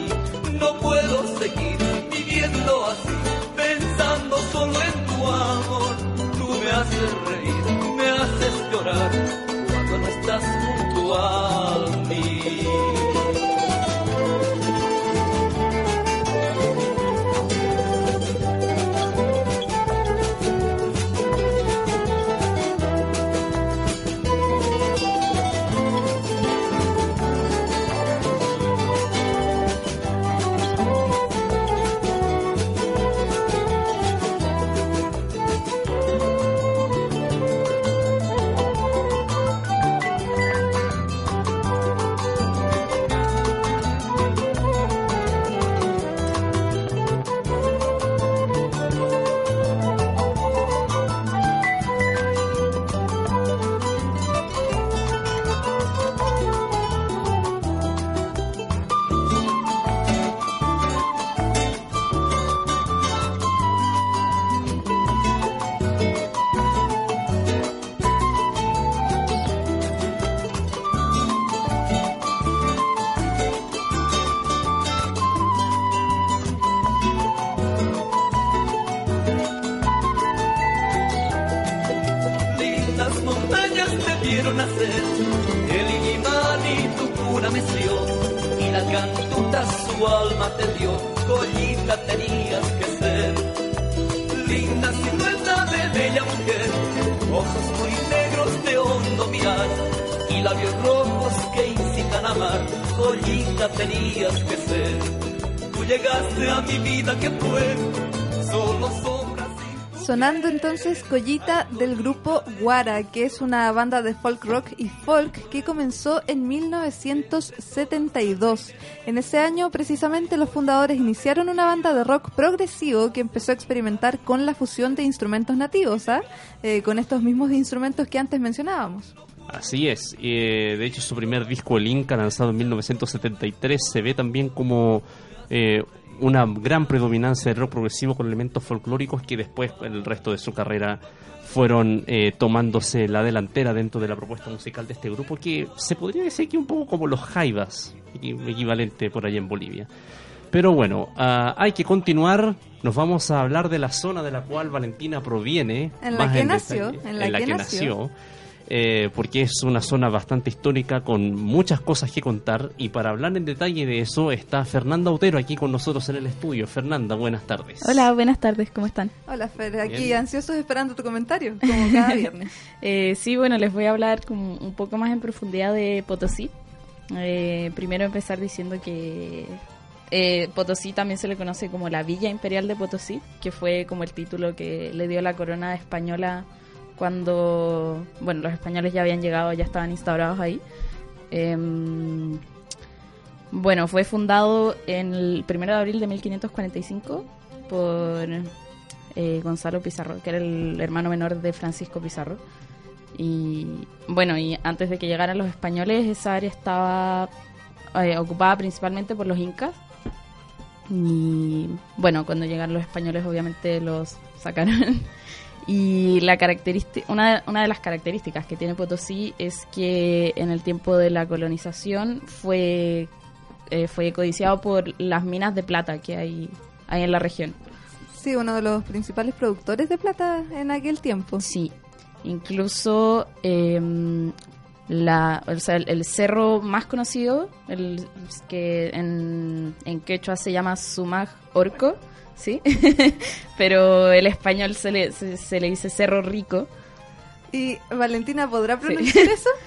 Speaker 2: Entonces Collita del grupo Guara, que es una banda de folk rock y folk que comenzó en 1972. En ese año, precisamente, los fundadores iniciaron una banda de rock progresivo que empezó a experimentar con la fusión de instrumentos nativos, ¿ah? Eh, con estos mismos instrumentos que antes mencionábamos.
Speaker 3: Así es. eh, de hecho, su primer disco, El Inca, lanzado en 1973, se ve también como eh, una gran predominancia de rock progresivo con elementos folclóricos que después, en el resto de su carrera, fueron eh, tomándose la delantera dentro de la propuesta musical de este grupo, que se podría decir que un poco como los Jaivas, equi- equivalente por allá en Bolivia. Pero bueno, ah, hay que continuar. Nos vamos a hablar de la zona de la cual Valentina proviene.
Speaker 2: En la
Speaker 3: más
Speaker 2: que nació, en la que nació.
Speaker 3: Eh, porque es una zona bastante histórica con muchas cosas que contar. Y para hablar en detalle de eso está Fernanda Otero aquí con nosotros en el estudio. Fernanda, buenas tardes.
Speaker 15: Hola, buenas tardes, ¿cómo están?
Speaker 2: Hola Fer, aquí
Speaker 3: Bien.
Speaker 2: ansiosos esperando tu comentario, como cada viernes.
Speaker 15: Eh, sí, bueno, les voy a hablar como un poco más en profundidad de Potosí. Eh, primero empezar diciendo que eh, Potosí también se le conoce como la Villa Imperial de Potosí, que fue como el título que le dio la corona española cuando, bueno, los españoles ya habían llegado, ya estaban instaurados ahí. Em, bueno, fue fundado en el 1 de abril de 1545 por eh, Gonzalo Pizarro, que era el hermano menor de Francisco Pizarro. Y bueno, y antes de que llegaran los españoles, esa área estaba eh, ocupada principalmente por los incas. Y bueno, cuando llegaron los españoles, obviamente los sacaron. Y la característica, una, una de las características que tiene Potosí es que en el tiempo de la colonización fue, eh, fue codiciado por las minas de plata que hay, hay en la región.
Speaker 2: Sí, uno de los principales productores de plata en aquel tiempo.
Speaker 15: Sí, incluso em, la, o sea, el, el cerro más conocido, el que en, en quechua se llama Sumag Orco, ¿sí? Pero el español se le, se, se le dice Cerro Rico.
Speaker 2: ¿Y Valentina podrá pronunciar eso?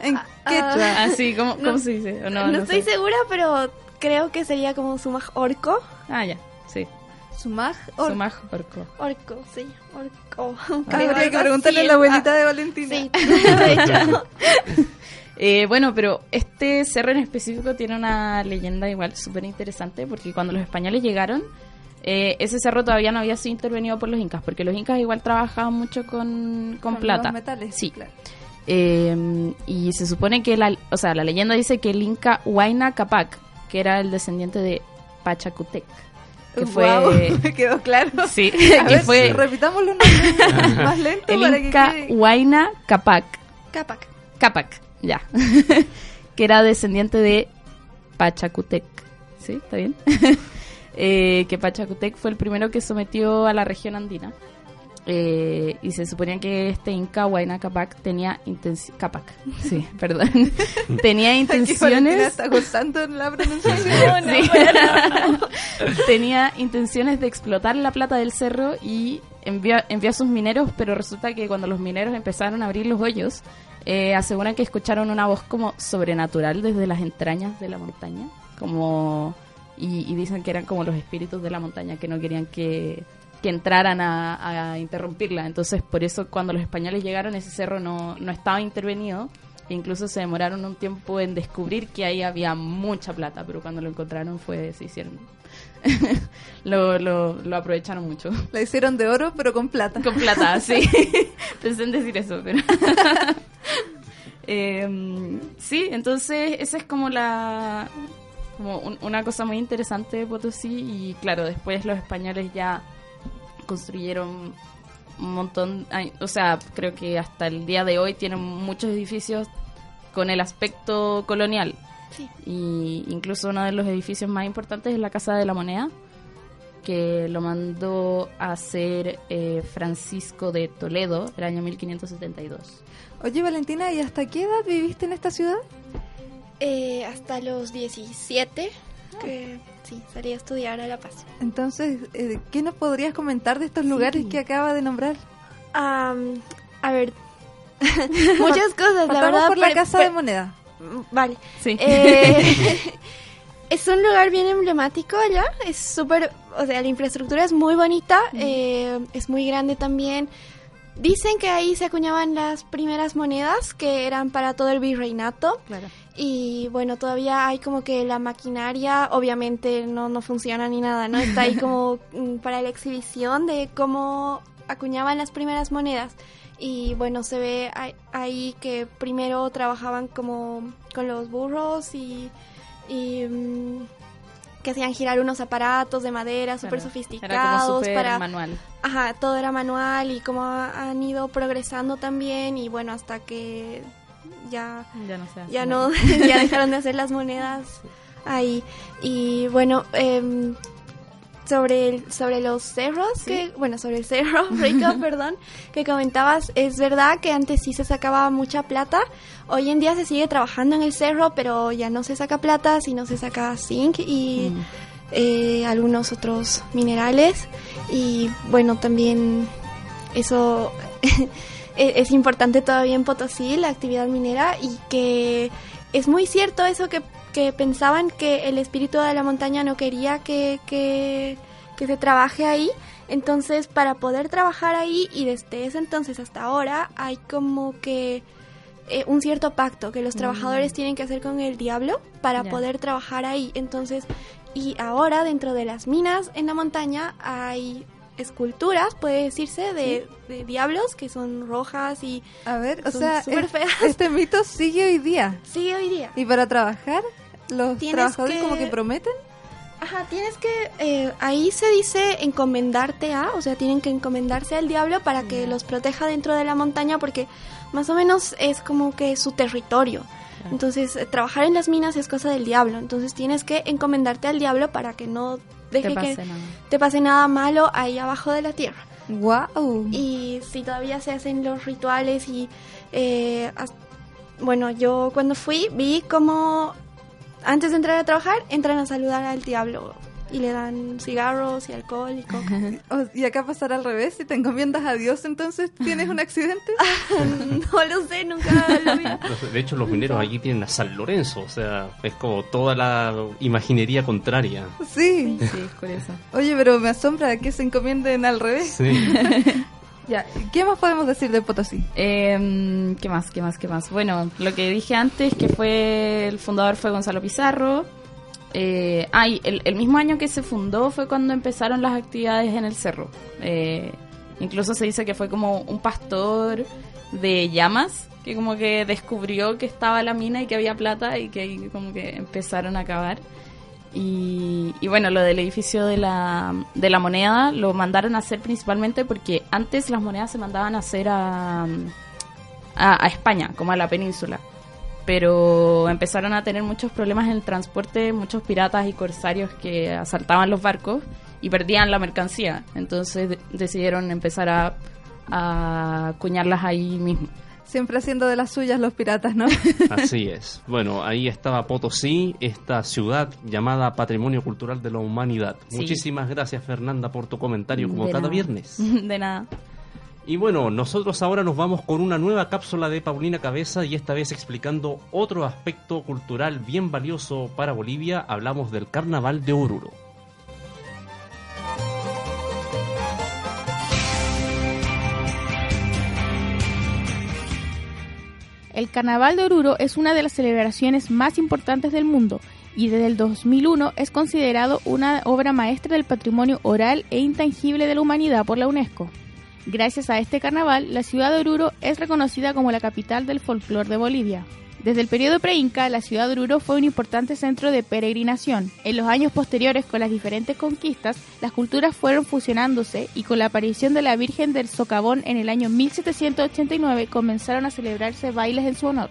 Speaker 2: En quechua.
Speaker 15: Ah, sí, ¿cómo, cómo se dice? ¿O
Speaker 5: No,
Speaker 15: no, no
Speaker 5: estoy
Speaker 15: sé.
Speaker 5: segura, pero creo que sería como Sumaj Orco.
Speaker 15: Ah, ya, sí.
Speaker 2: Sumaj Orco.
Speaker 15: Sumaj Orco.
Speaker 5: Orco, sí, Orco.
Speaker 2: Habría que preguntarle a la abuelita de Valentina.
Speaker 5: Sí, de hecho.
Speaker 15: Eh, bueno, pero este cerro en específico tiene una leyenda igual súper interesante porque cuando los españoles llegaron, eh, ese cerro todavía no había sido intervenido por los incas, porque los incas igual trabajaban mucho con, con,
Speaker 2: Con
Speaker 15: plata.
Speaker 2: los metales,
Speaker 15: Sí.
Speaker 2: claro.
Speaker 15: Eh, y se supone que la, o sea, la leyenda dice que el inca Huayna Capac, que era el descendiente de Pachacutec, que fue
Speaker 2: me quedó claro.
Speaker 15: Sí,
Speaker 2: A
Speaker 15: que
Speaker 2: ver,
Speaker 15: fue
Speaker 2: repitámoslo más lento
Speaker 15: el
Speaker 2: para que
Speaker 15: Inca
Speaker 2: quede-
Speaker 15: Huayna Capac.
Speaker 5: Capac.
Speaker 15: Capac, ya. que era descendiente de Pachacutec. ¿Sí? ¿Está bien? Eh, que Pachacutec fue el primero que sometió a la región andina. Eh, y se suponía que este Inca Huayna Capac tenía intenciones. Capac, sí, perdón. tenía intenciones.
Speaker 2: está en la pronunciación.
Speaker 15: Sí. Tenía intenciones de explotar la plata del cerro y envió, envió a sus mineros, pero resulta que cuando los mineros empezaron a abrir los hoyos, eh, aseguran que escucharon una voz como sobrenatural desde las entrañas de la montaña, como y, y dicen que eran como los espíritus de la montaña que no querían que, que entraran a, a interrumpirla. Entonces, por eso cuando los españoles llegaron, ese cerro no, no estaba intervenido. E incluso se demoraron un tiempo en descubrir que ahí había mucha plata, pero cuando lo encontraron fue, se hicieron. lo, lo, lo aprovecharon mucho.
Speaker 2: La hicieron de oro, pero con plata.
Speaker 15: Con plata, sí. Pensé en decir eso, pero. Eh, sí, entonces esa es como la. Como un- una cosa muy interesante de Potosí. Y claro, después los españoles ya construyeron un montón. O sea, creo que hasta el día de hoy tienen muchos edificios con el aspecto colonial.
Speaker 5: Sí.
Speaker 15: Y incluso uno de los edificios más importantes es la Casa de la Moneda, que lo mandó a hacer eh, Francisco de Toledo el año 1572.
Speaker 2: Oye, Valentina, ¿y hasta qué edad viviste en esta ciudad?
Speaker 5: Eh, hasta los 17, que sí, salí a estudiar a La Paz.
Speaker 2: Entonces, eh, ¿qué nos podrías comentar de estos lugares que acaba de nombrar?
Speaker 5: Am, a ver, muchas cosas, la verdad.
Speaker 2: por la
Speaker 5: pero-
Speaker 2: Casa
Speaker 5: pero-
Speaker 2: de Moneda.
Speaker 5: Vale.
Speaker 15: Sí.
Speaker 5: Eh, es un lugar bien emblemático allá. Es súper. O sea, la infraestructura es muy bonita. eh, es muy grande también. Dicen que ahí se acuñaban las primeras monedas que eran para todo el virreinato.
Speaker 15: Claro.
Speaker 5: Y bueno, todavía hay como que la maquinaria, obviamente no, no funciona ni nada, ¿no? Está ahí como mm, para la exhibición de cómo acuñaban las primeras monedas. Y bueno, se ve ahí- que primero trabajaban como con los burros y, y, mm, que hacían girar unos aparatos de madera súper sofisticados
Speaker 15: Era como
Speaker 5: para
Speaker 15: manual.
Speaker 5: Ajá, todo era manual y como ha- han ido progresando también y bueno, hasta que ya
Speaker 15: Ya no se
Speaker 5: ya no ya dejaron de hacer las monedas ahí. Y bueno em, sobre el, sobre los cerros que bueno sobre el cerro Rico perdón que comentabas es verdad que antes sí se sacaba mucha plata. Hoy en día se sigue trabajando en el cerro pero ya no se saca plata sino se saca zinc y
Speaker 15: Mm.
Speaker 5: eh, algunos otros minerales. Y bueno también eso es importante todavía en Potosí la actividad minera y que es muy cierto eso que, que pensaban que el espíritu de la montaña no quería que, que, que se trabaje ahí entonces para poder trabajar ahí y desde ese entonces hasta ahora hay como que eh, un cierto pacto que los
Speaker 15: Mm.
Speaker 5: trabajadores tienen que hacer con el diablo para poder trabajar ahí. Entonces, y ahora dentro de las minas en la montaña hay esculturas, puede decirse, de, de diablos que son rojas y
Speaker 2: A ver, o
Speaker 5: son
Speaker 2: sea,
Speaker 5: súper
Speaker 2: es-
Speaker 5: feas.
Speaker 2: este mito sigue hoy día.
Speaker 5: Sigue hoy día.
Speaker 2: ¿Y para trabajar? ¿Los trabajadores
Speaker 5: que-
Speaker 2: como que prometen?
Speaker 5: Ajá, tienes que, eh, ahí se dice encomendarte a, o sea, tienen que encomendarse al diablo para que los proteja dentro de la montaña porque más o menos es como que su territorio. Entonces, eh, trabajar en las minas es cosa del diablo, entonces tienes que encomendarte al diablo para que no deje
Speaker 15: Te
Speaker 5: que
Speaker 15: nada.
Speaker 5: te pase nada malo ahí abajo de la tierra.
Speaker 2: ¡Wow!
Speaker 5: Y si todavía se hacen los rituales y, eh, bueno, yo cuando fui vi como antes de entrar a trabajar entran a saludar al diablo y le dan cigarros y alcohol y coca.
Speaker 2: Y acá pasará al revés, si te encomiendas a Dios, entonces tienes un accidente.
Speaker 5: no lo sé, nunca lo vi.
Speaker 3: De hecho, los mineros aquí tienen a San Lorenzo, o sea, es como toda la imaginería contraria.
Speaker 2: Sí.
Speaker 15: Sí, es curioso.
Speaker 2: Oye, pero me asombra que se encomienden al revés.
Speaker 3: Sí.
Speaker 2: Ya, ¿qué más podemos decir de Potosí?
Speaker 15: Eh, ¿Qué más? ¿Qué más? ¿Qué más? Bueno, lo que dije antes, que fue el fundador fue Gonzalo Pizarro. Eh, ah, el, el mismo año que se fundó fue cuando empezaron las actividades en el cerro. Eh, incluso se dice que fue como un pastor de llamas que como que descubrió que estaba la mina y que había plata y que ahí como que empezaron a cavar. Y, bueno, lo del edificio de la, de la moneda lo mandaron a hacer principalmente porque antes las monedas se mandaban a hacer a, a España, como a la península. Pero empezaron a tener muchos problemas en el transporte, muchos piratas y corsarios que asaltaban los barcos y perdían la mercancía. Entonces de- decidieron empezar a, a acuñarlas ahí mismo.
Speaker 2: Siempre haciendo de las suyas los piratas, ¿no?
Speaker 3: Así es. Bueno, ahí estaba Potosí, esta ciudad llamada Patrimonio Cultural de la Humanidad.
Speaker 15: Sí.
Speaker 3: Muchísimas gracias, Fernanda, por tu comentario, como
Speaker 15: De
Speaker 3: cada
Speaker 15: nada.
Speaker 3: viernes.
Speaker 15: De nada.
Speaker 3: Y bueno, nosotros ahora nos vamos con una nueva cápsula de Paulina Cabeza y esta vez explicando otro aspecto cultural bien valioso para Bolivia. Hablamos del Carnaval de Oruro.
Speaker 4: El Carnaval de Oruro es una de las celebraciones más importantes del mundo y desde el 2001 es considerado una obra maestra del patrimonio oral e intangible de la humanidad por la UNESCO. Gracias a este carnaval, la ciudad de Oruro es reconocida como la capital del folclore de Bolivia. Desde el periodo preinca, la ciudad de Oruro fue un importante centro de peregrinación. En los años posteriores, con las diferentes conquistas, las culturas fueron fusionándose y con la aparición de la Virgen del Socavón en el año 1789 comenzaron a celebrarse bailes en su honor.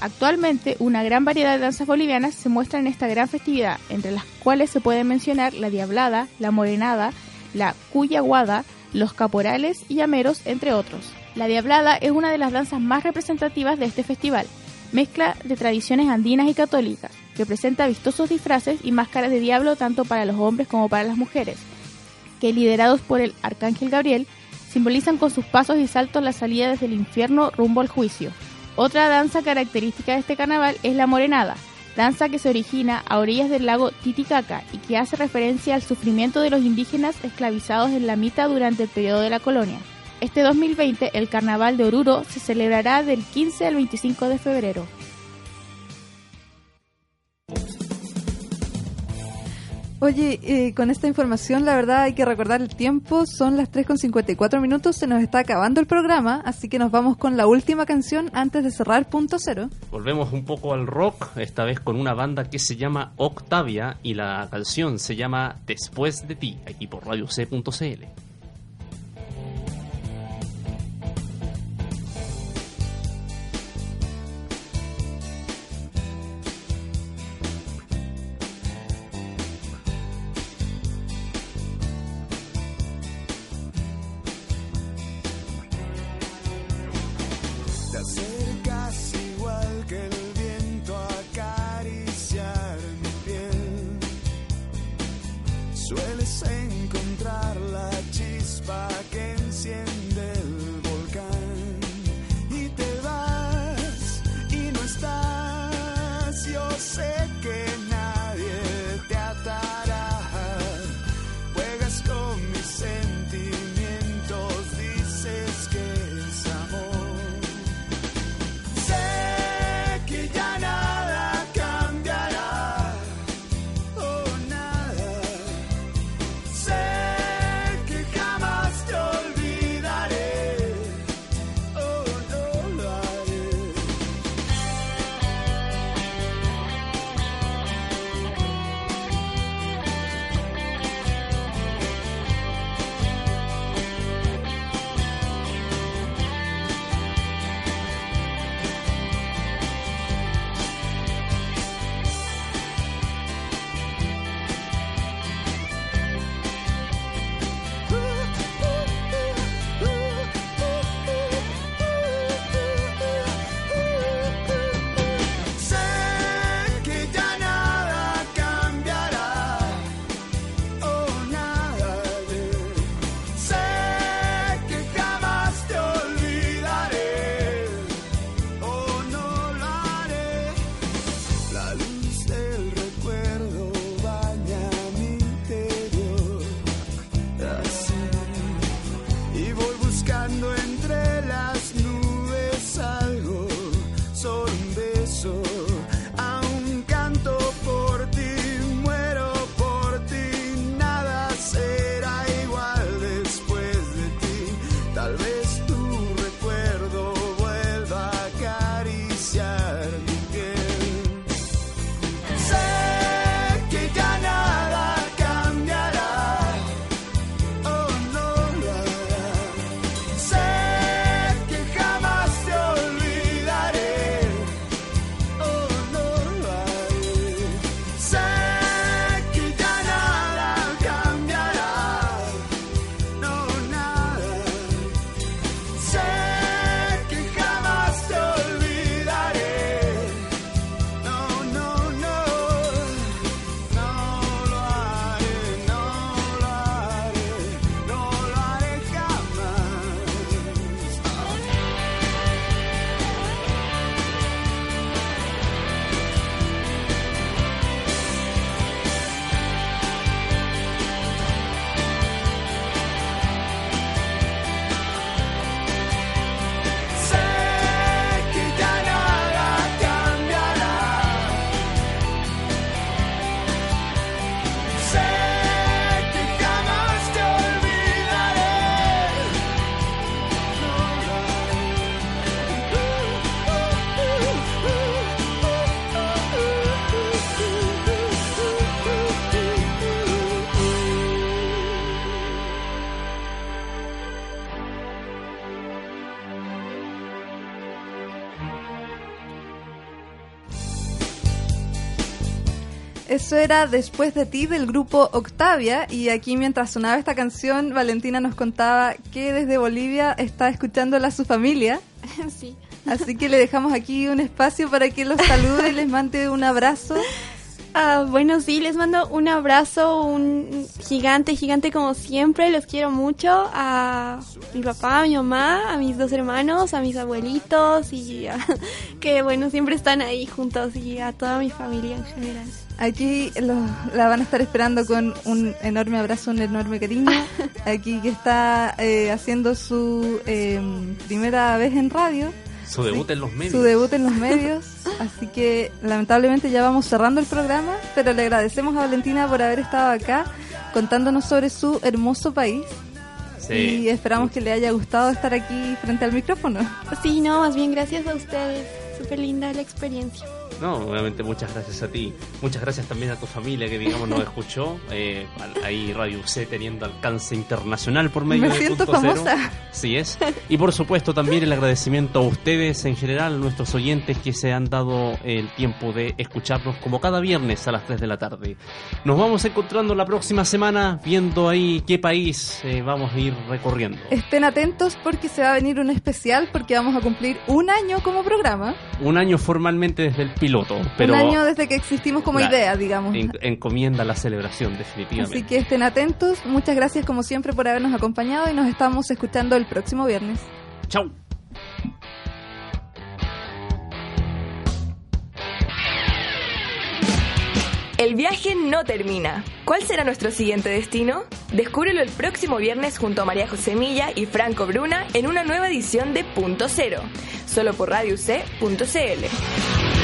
Speaker 4: Actualmente, una gran variedad de danzas bolivianas se muestran en esta gran festividad, entre las cuales se pueden mencionar la diablada, la morenada, la cuyaguada, los caporales y llameros, entre otros. La diablada es una de las danzas más representativas de este festival, mezcla de tradiciones andinas y católicas, que presenta vistosos disfraces y máscaras de diablo tanto para los hombres como para las mujeres, que liderados por el arcángel Gabriel, simbolizan con sus pasos y saltos la salida desde el infierno rumbo al juicio. Otra danza característica de este carnaval es la morenada, danza que se origina a orillas del lago Titicaca y que hace referencia al sufrimiento de los indígenas esclavizados en la mitad durante el periodo de la colonia. Este 2020 el Carnaval de Oruro se celebrará del 15 al 25 de febrero.
Speaker 2: Oye, eh, con esta información, la verdad hay que recordar el tiempo, son las 3 con 54 minutos, se nos está acabando el programa, así que nos vamos con la última canción antes de cerrar punto cero.
Speaker 3: Volvemos un poco al rock, esta vez con una banda que se llama Octavia y la canción se llama Después de ti, aquí por Radio
Speaker 2: Eso era Después de ti del grupo Octavia y aquí mientras sonaba esta canción Valentina nos contaba que desde Bolivia está escuchándola su familia.
Speaker 5: Sí.
Speaker 2: Así que le dejamos aquí un espacio para que los salude y les mande un abrazo.
Speaker 5: Ah, bueno, sí, les mando un abrazo, un gigante, gigante como siempre. Los quiero mucho a mi papá, a mi mamá, a mis dos hermanos, a mis abuelitos y a- que bueno, siempre están ahí juntos y a toda mi familia en general.
Speaker 2: Aquí lo- la van a estar esperando con un enorme abrazo, un enorme cariño. Aquí que está eh, haciendo su eh, primera vez en radio.
Speaker 3: Su debut en los medios.
Speaker 2: Su debut en los medios. Así que lamentablemente ya vamos cerrando el programa, pero le agradecemos a Valentina por haber estado acá contándonos sobre su hermoso país.
Speaker 3: Sí.
Speaker 2: Y esperamos que le haya gustado estar aquí frente al micrófono.
Speaker 5: Sí, no, más bien gracias a ustedes. Súper linda la experiencia.
Speaker 3: No, obviamente muchas gracias a ti. Muchas gracias también a tu familia que, digamos, nos escuchó. Eh, ahí Radio C teniendo alcance internacional por medio
Speaker 2: Me
Speaker 3: de
Speaker 2: siento
Speaker 3: Punto Cero.
Speaker 2: famosa.
Speaker 3: Sí es. Y por supuesto también el agradecimiento a ustedes en general, nuestros oyentes que se han dado el tiempo de escucharnos como cada viernes a las 3 de la tarde. Nos vamos encontrando la próxima semana viendo ahí qué país eh, vamos a ir recorriendo.
Speaker 2: Estén atentos porque se va a venir un especial porque vamos a cumplir un año como programa.
Speaker 3: Un año formalmente desde el piloto, pero
Speaker 2: un año desde que existimos como idea, digamos.
Speaker 3: en- encomienda la celebración definitivamente.
Speaker 2: Así que estén atentos. Muchas gracias como siempre por habernos acompañado y nos estamos escuchando el próximo viernes.
Speaker 3: Chau.
Speaker 1: El viaje no termina. ¿Cuál será nuestro siguiente destino? Descúbrelo el próximo viernes junto a María José Milla y Franco Bruna en una nueva edición de Punto Cero, solo por RadioC.cl.